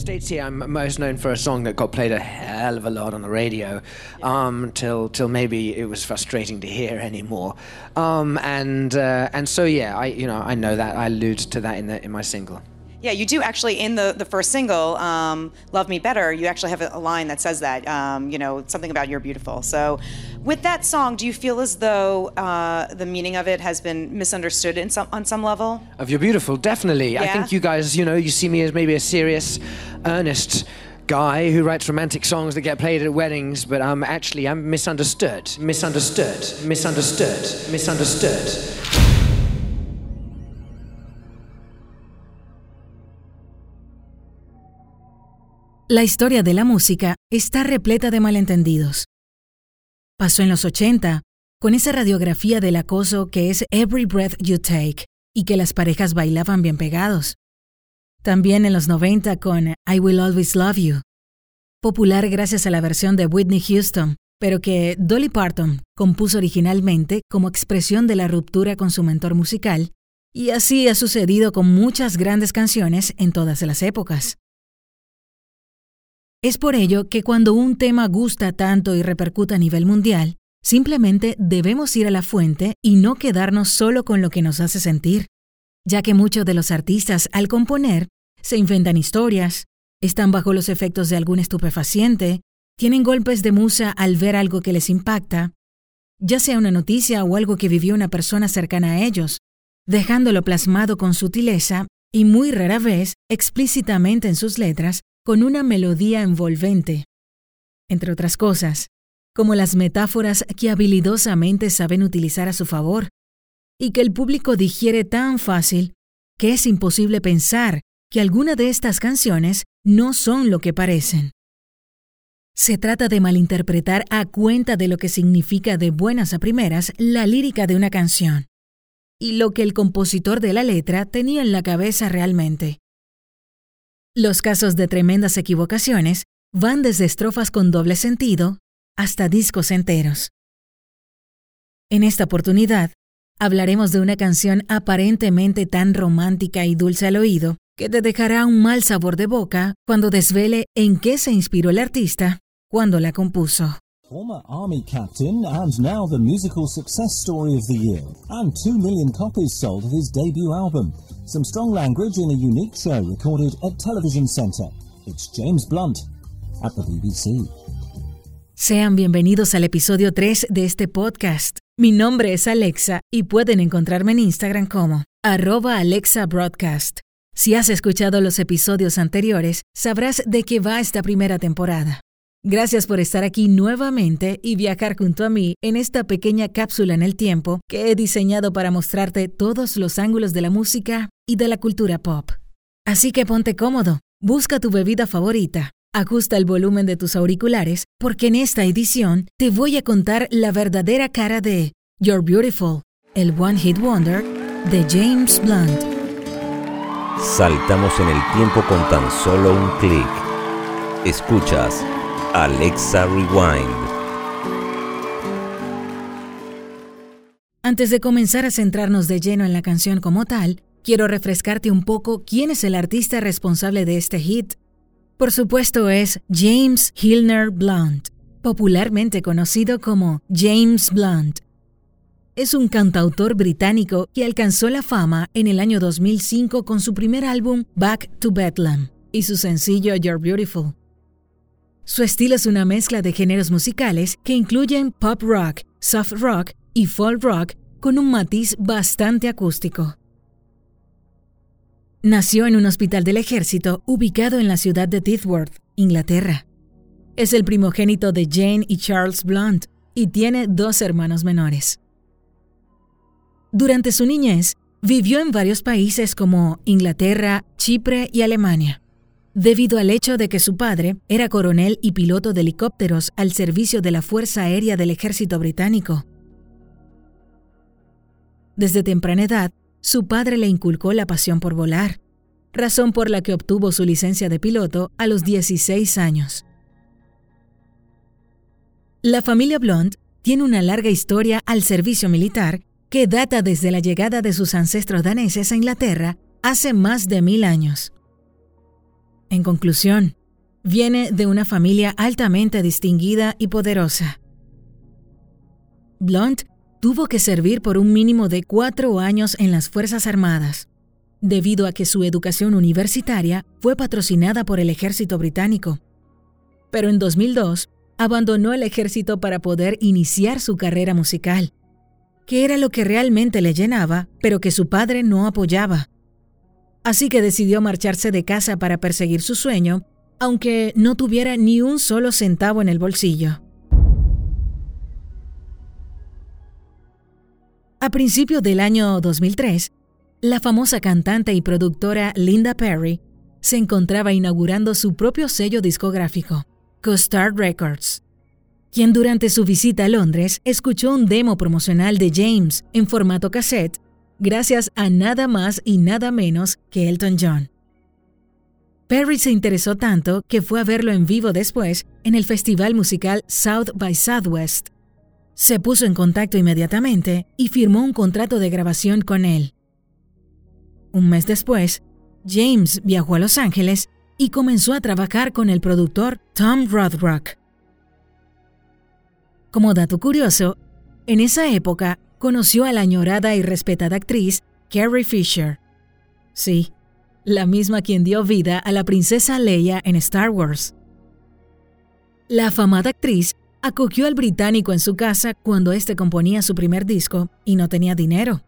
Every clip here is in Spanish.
States here, I'm most known for a song that got played a hell of a lot on the radio, um, till till maybe it was frustrating to hear anymore. Um, and uh, and so yeah, I you know I know that I allude to that in the in my single. Yeah, you do actually in the, the first single, um, Love Me Better, you actually have a, a line that says that, um, you know, something about you're beautiful. So with that song, do you feel as though uh, the meaning of it has been misunderstood in some, on some level? Of You're Beautiful, definitely. I think you guys, you know, you see me as maybe a serious, earnest guy who writes romantic songs that get played at weddings, but um, actually I'm misunderstood, misunderstood, misunderstood, misunderstood. La historia de la música está repleta de malentendidos. Pasó en los 80, con esa radiografía del acoso que es Every Breath You Take, y que las parejas bailaban bien pegados. También en los 90 con I Will Always Love You, popular gracias a la versión de Whitney Houston, pero que Dolly Parton compuso originalmente como expresión de la ruptura con su mentor musical, y así ha sucedido con muchas grandes canciones en todas las épocas. Es por ello que cuando un tema gusta tanto y repercuta a nivel mundial, simplemente debemos ir a la fuente y no quedarnos solo con lo que nos hace sentir, ya que muchos de los artistas al componer se inventan historias, están bajo los efectos de algún estupefaciente, tienen golpes de musa al ver algo que les impacta, ya sea una noticia o algo que vivió una persona cercana a ellos, dejándolo plasmado con sutileza y muy rara vez explícitamente en sus letras con una melodía envolvente. Entre otras cosas, como las metáforas que habilidosamente saben utilizar a su favor, y que el público digiere tan fácil que es imposible pensar que alguna de estas canciones no son lo que parecen. Se trata de malinterpretar a cuenta de lo que significa de buenas a primeras la lírica de una canción, y lo que el compositor de la letra tenía en la cabeza realmente. Los casos de tremendas equivocaciones van desde estrofas con doble sentido hasta discos enteros. En esta oportunidad, hablaremos de una canción aparentemente tan romántica y dulce al oído que te dejará un mal sabor de boca cuando desvele en qué se inspiró el artista cuando la compuso. Former Army captain and now the musical success story of the year. And 2 million copies sold of his debut album. Some strong language in a unique show recorded at Television Centre. It's James Blunt at the BBC. Sean bienvenidos al episodio 3 de este podcast. Mi nombre es Alexa y pueden encontrarme en Instagram como arroba Alexa Broadcast. Si has escuchado los episodios anteriores, sabrás de qué va esta primera temporada. Gracias por estar aquí nuevamente y viajar junto a mí en esta pequeña cápsula en el tiempo que he diseñado para mostrarte todos los ángulos de la música y de la cultura pop. Así que ponte cómodo, busca tu bebida favorita, ajusta el volumen de tus auriculares porque en esta edición te voy a contar la verdadera cara de You're Beautiful, el One Hit Wonder de James Blunt. Saltamos en el tiempo con tan solo un clic. Escuchas Alexa Rewind. Antes de comenzar a centrarnos de lleno en la canción como tal, quiero refrescarte un poco quién es el artista responsable de este hit. Por supuesto es James Hilner Blunt, popularmente conocido como James Blunt. Es un cantautor británico que alcanzó la fama en el año 2005 con su primer álbum Back to Bedlam y su sencillo You're Beautiful. Su estilo es una mezcla de géneros musicales que incluyen pop rock, soft rock y folk rock con un matiz bastante acústico. Nació en un hospital del ejército ubicado en la ciudad de Tithworth, Inglaterra. Es el primogénito de Jane y Charles Blunt y tiene dos hermanos menores. Durante su niñez, vivió en varios países como Inglaterra, Chipre y Alemania, debido al hecho de que su padre era coronel y piloto de helicópteros al servicio de la Fuerza Aérea del Ejército Británico. Desde temprana edad, su padre le inculcó la pasión por volar, razón por la que obtuvo su licencia de piloto a los 16 años. La familia Blunt tiene una larga historia al servicio militar que data desde la llegada de sus ancestros daneses a Inglaterra hace más de mil años. En conclusión, viene de una familia altamente distinguida y poderosa. Blunt tuvo que servir por un mínimo de cuatro años en las Fuerzas Armadas, debido a que su educación universitaria fue patrocinada por el ejército británico. Pero en 2002 abandonó el ejército para poder iniciar su carrera musical, que era lo que realmente le llenaba, pero que su padre no apoyaba. Así que decidió marcharse de casa para perseguir su sueño, aunque no tuviera ni un solo centavo en el bolsillo. A principios del año 2003, la famosa cantante y productora Linda Perry se encontraba inaugurando su propio sello discográfico. Costard Records, quien durante su visita a Londres escuchó un demo promocional de James en formato cassette gracias a nada más y nada menos que Elton John. Perry se interesó tanto que fue a verlo en vivo después en el festival musical South by Southwest. Se puso en contacto inmediatamente y firmó un contrato de grabación con él. Un mes después, James viajó a Los Ángeles y comenzó a trabajar con el productor Tom Rothrock. Como dato curioso, en esa época conoció a la añorada y respetada actriz Carrie Fisher. Sí, la misma quien dio vida a la princesa Leia en Star Wars. La afamada actriz acogió al británico en su casa cuando éste componía su primer disco y no tenía dinero.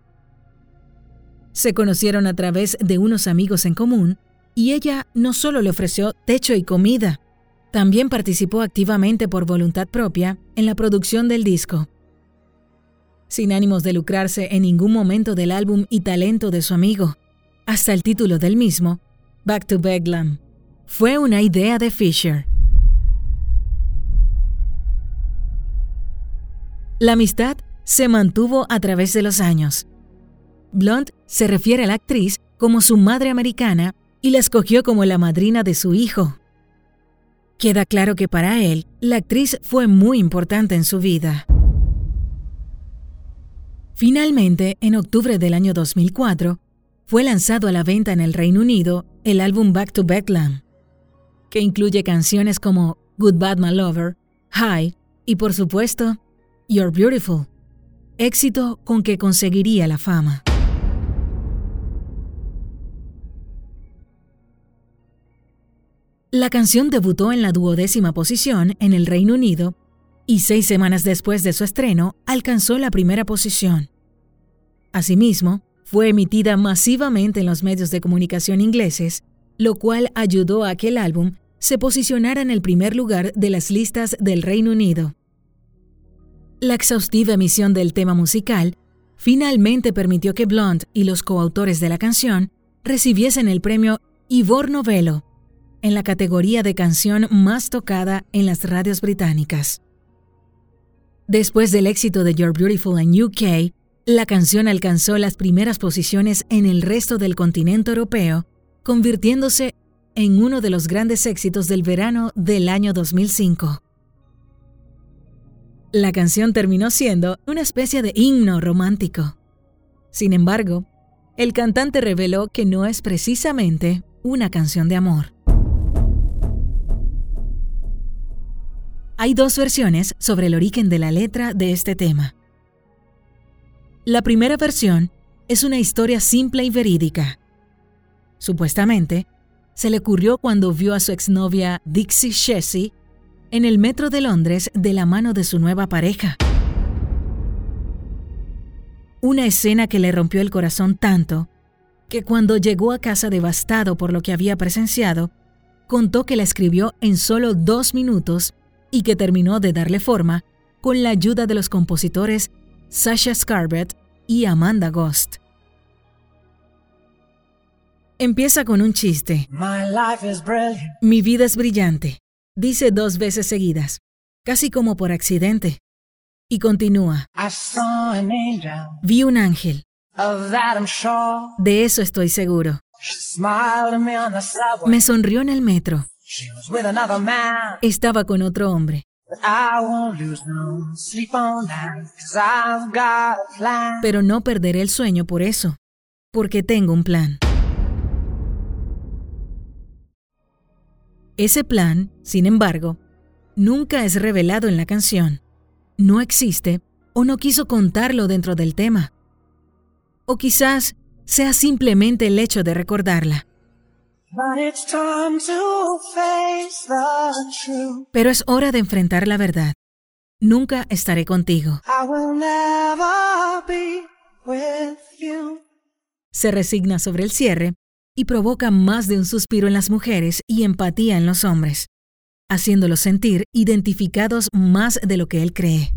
Se conocieron a través de unos amigos en común y ella no solo le ofreció techo y comida, también participó activamente por voluntad propia en la producción del disco. Sin ánimos de lucrarse en ningún momento del álbum y talento de su amigo, hasta el título del mismo, Back to Beglam, fue una idea de Fisher. La amistad se mantuvo a través de los años. Blunt se refiere a la actriz como su madre americana y la escogió como la madrina de su hijo. Queda claro que para él, la actriz fue muy importante en su vida. Finalmente, en octubre del año 2004, fue lanzado a la venta en el Reino Unido el álbum Back to Bedlam, que incluye canciones como Good Bad My Lover, High y por supuesto, You're Beautiful, éxito con que conseguiría la fama. La canción debutó en la duodécima posición en el Reino Unido y seis semanas después de su estreno alcanzó la primera posición. Asimismo, fue emitida masivamente en los medios de comunicación ingleses, lo cual ayudó a que el álbum se posicionara en el primer lugar de las listas del Reino Unido. La exhaustiva emisión del tema musical finalmente permitió que Blonde y los coautores de la canción recibiesen el premio Ivor Novello en la categoría de canción más tocada en las radios británicas. Después del éxito de You're Beautiful en UK, la canción alcanzó las primeras posiciones en el resto del continente europeo, convirtiéndose en uno de los grandes éxitos del verano del año 2005. La canción terminó siendo una especie de himno romántico. Sin embargo, el cantante reveló que no es precisamente una canción de amor. Hay dos versiones sobre el origen de la letra de este tema. La primera versión es una historia simple y verídica. Supuestamente, se le ocurrió cuando vio a su exnovia Dixie Chessie en el metro de Londres de la mano de su nueva pareja. Una escena que le rompió el corazón tanto que cuando llegó a casa devastado por lo que había presenciado, contó que la escribió en solo dos minutos y que terminó de darle forma con la ayuda de los compositores Sasha Scarlett y Amanda Ghost. Empieza con un chiste. Mi vida es brillante, dice dos veces seguidas, casi como por accidente. Y continúa. Vi un ángel. De eso estoy seguro. Me sonrió en el metro. Estaba con otro hombre. Pero no perderé el sueño por eso, porque tengo un plan. Ese plan, sin embargo, nunca es revelado en la canción. No existe o no quiso contarlo dentro del tema. O quizás sea simplemente el hecho de recordarla. Pero es hora de enfrentar la verdad. Nunca estaré contigo. Se resigna sobre el cierre y provoca más de un suspiro en las mujeres y empatía en los hombres, haciéndolos sentir identificados más de lo que él cree.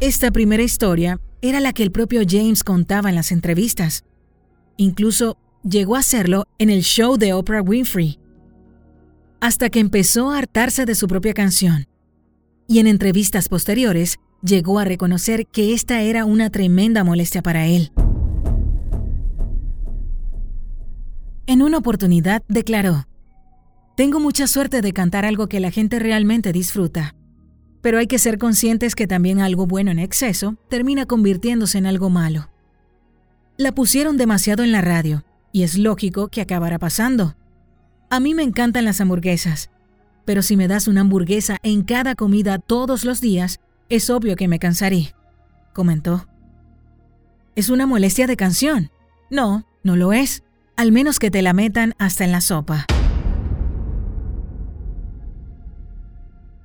Esta primera historia era la que el propio James contaba en las entrevistas. Incluso llegó a hacerlo en el show de Oprah Winfrey, hasta que empezó a hartarse de su propia canción. Y en entrevistas posteriores llegó a reconocer que esta era una tremenda molestia para él. En una oportunidad declaró, Tengo mucha suerte de cantar algo que la gente realmente disfruta, pero hay que ser conscientes que también algo bueno en exceso termina convirtiéndose en algo malo. La pusieron demasiado en la radio, y es lógico que acabará pasando. A mí me encantan las hamburguesas, pero si me das una hamburguesa en cada comida todos los días, es obvio que me cansaré, comentó. ¿Es una molestia de canción? No, no lo es, al menos que te la metan hasta en la sopa.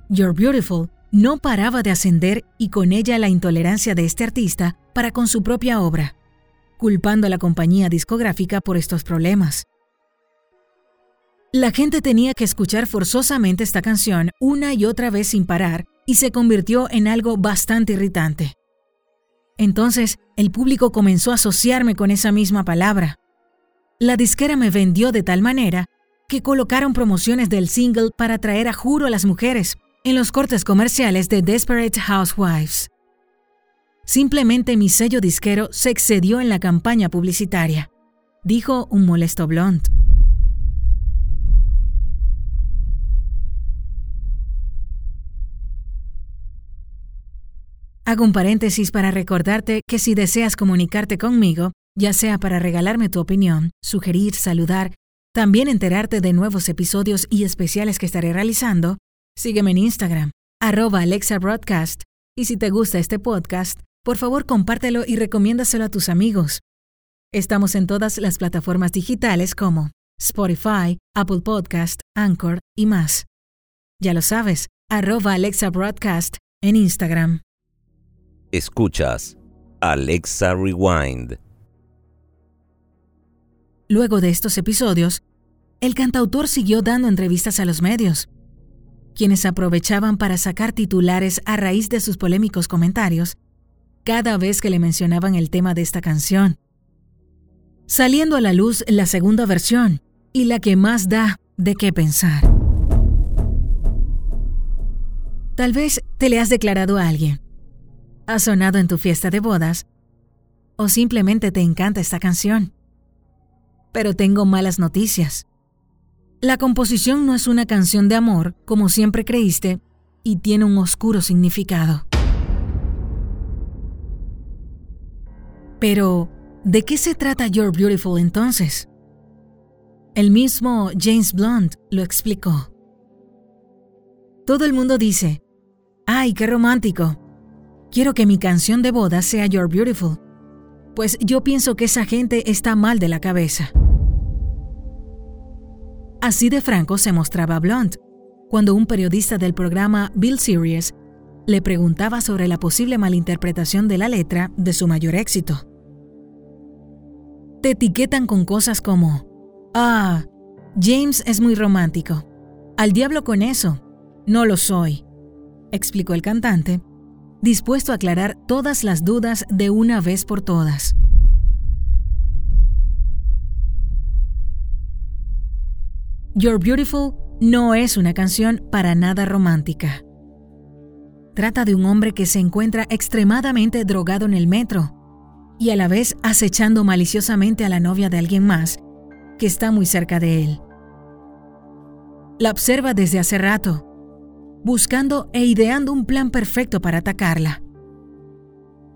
You're Beautiful no paraba de ascender y con ella la intolerancia de este artista para con su propia obra culpando a la compañía discográfica por estos problemas. La gente tenía que escuchar forzosamente esta canción una y otra vez sin parar y se convirtió en algo bastante irritante. Entonces, el público comenzó a asociarme con esa misma palabra. La disquera me vendió de tal manera que colocaron promociones del single para atraer a juro a las mujeres en los cortes comerciales de Desperate Housewives. Simplemente mi sello disquero se excedió en la campaña publicitaria, dijo un molesto Blunt. Hago un paréntesis para recordarte que si deseas comunicarte conmigo, ya sea para regalarme tu opinión, sugerir, saludar, también enterarte de nuevos episodios y especiales que estaré realizando, sígueme en Instagram, arroba Alexa Broadcast, y si te gusta este podcast, por favor, compártelo y recomiéndaselo a tus amigos. Estamos en todas las plataformas digitales como Spotify, Apple Podcast, Anchor y más. Ya lo sabes, arroba Alexa Broadcast en Instagram. Escuchas Alexa Rewind. Luego de estos episodios, el cantautor siguió dando entrevistas a los medios, quienes aprovechaban para sacar titulares a raíz de sus polémicos comentarios cada vez que le mencionaban el tema de esta canción. Saliendo a la luz la segunda versión y la que más da de qué pensar. Tal vez te le has declarado a alguien. Ha sonado en tu fiesta de bodas o simplemente te encanta esta canción. Pero tengo malas noticias. La composición no es una canción de amor como siempre creíste y tiene un oscuro significado. Pero, ¿de qué se trata You're Beautiful entonces? El mismo James Blunt lo explicó. Todo el mundo dice, ¡ay, qué romántico! Quiero que mi canción de boda sea You're Beautiful. Pues yo pienso que esa gente está mal de la cabeza. Así de franco se mostraba Blunt cuando un periodista del programa Bill Series le preguntaba sobre la posible malinterpretación de la letra de su mayor éxito te etiquetan con cosas como, ah, James es muy romántico. Al diablo con eso. No lo soy, explicó el cantante, dispuesto a aclarar todas las dudas de una vez por todas. You're Beautiful no es una canción para nada romántica. Trata de un hombre que se encuentra extremadamente drogado en el metro y a la vez acechando maliciosamente a la novia de alguien más que está muy cerca de él. La observa desde hace rato, buscando e ideando un plan perfecto para atacarla.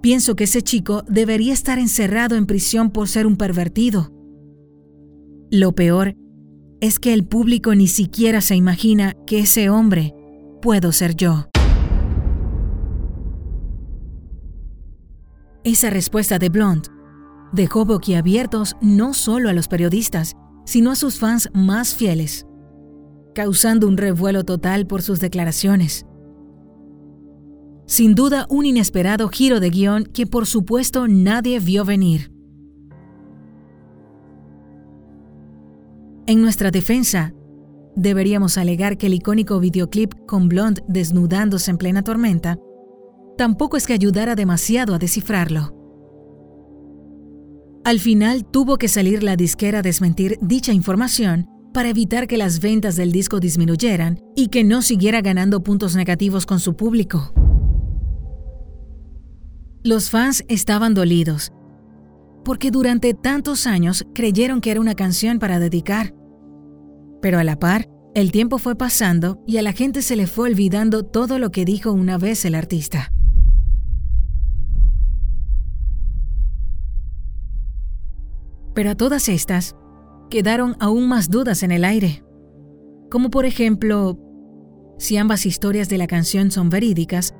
Pienso que ese chico debería estar encerrado en prisión por ser un pervertido. Lo peor es que el público ni siquiera se imagina que ese hombre puedo ser yo. Esa respuesta de Blonde dejó boquiabiertos no solo a los periodistas, sino a sus fans más fieles, causando un revuelo total por sus declaraciones. Sin duda, un inesperado giro de guion que por supuesto nadie vio venir. En nuestra defensa, deberíamos alegar que el icónico videoclip con Blonde desnudándose en plena tormenta tampoco es que ayudara demasiado a descifrarlo. Al final tuvo que salir la disquera a desmentir dicha información para evitar que las ventas del disco disminuyeran y que no siguiera ganando puntos negativos con su público. Los fans estaban dolidos, porque durante tantos años creyeron que era una canción para dedicar. Pero a la par, el tiempo fue pasando y a la gente se le fue olvidando todo lo que dijo una vez el artista. Pero a todas estas, quedaron aún más dudas en el aire. Como por ejemplo, si ambas historias de la canción son verídicas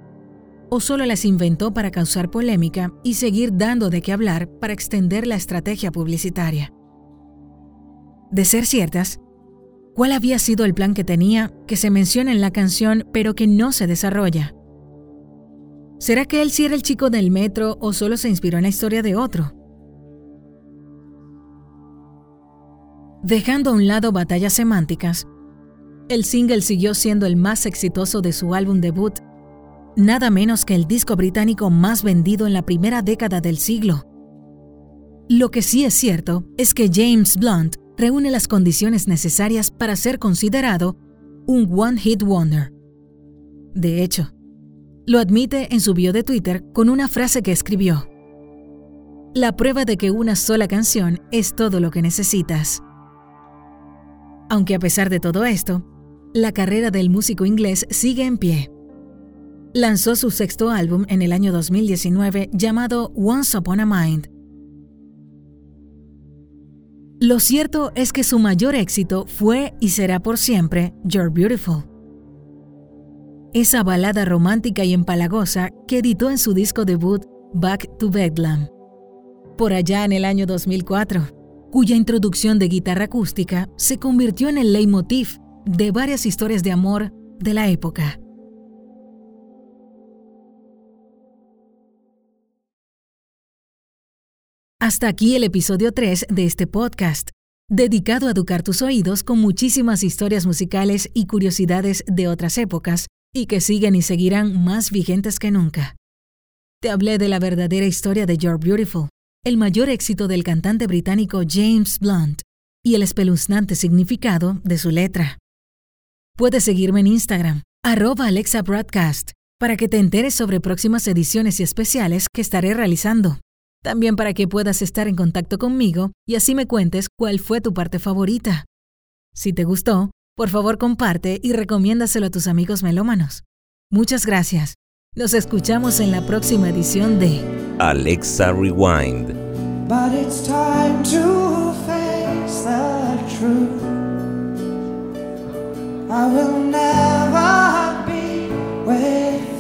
o solo las inventó para causar polémica y seguir dando de qué hablar para extender la estrategia publicitaria. De ser ciertas, ¿cuál había sido el plan que tenía que se menciona en la canción pero que no se desarrolla? ¿Será que él sí era el chico del metro o solo se inspiró en la historia de otro? Dejando a un lado batallas semánticas, el single siguió siendo el más exitoso de su álbum debut, nada menos que el disco británico más vendido en la primera década del siglo. Lo que sí es cierto es que James Blunt reúne las condiciones necesarias para ser considerado un One Hit Wonder. De hecho, lo admite en su bio de Twitter con una frase que escribió. La prueba de que una sola canción es todo lo que necesitas. Aunque a pesar de todo esto, la carrera del músico inglés sigue en pie. Lanzó su sexto álbum en el año 2019 llamado Once Upon a Mind. Lo cierto es que su mayor éxito fue y será por siempre You're Beautiful. Esa balada romántica y empalagosa que editó en su disco debut Back to Bedlam. Por allá en el año 2004 cuya introducción de guitarra acústica se convirtió en el leitmotiv de varias historias de amor de la época. Hasta aquí el episodio 3 de este podcast, dedicado a educar tus oídos con muchísimas historias musicales y curiosidades de otras épocas y que siguen y seguirán más vigentes que nunca. Te hablé de la verdadera historia de You're Beautiful, el mayor éxito del cantante británico James Blunt y el espeluznante significado de su letra. Puedes seguirme en Instagram, arroba Alexa Broadcast, para que te enteres sobre próximas ediciones y especiales que estaré realizando. También para que puedas estar en contacto conmigo y así me cuentes cuál fue tu parte favorita. Si te gustó, por favor comparte y recomiéndaselo a tus amigos melómanos. Muchas gracias. Nos escuchamos en la próxima edición de Alexa Rewind. But it's time to face the truth. I will never be with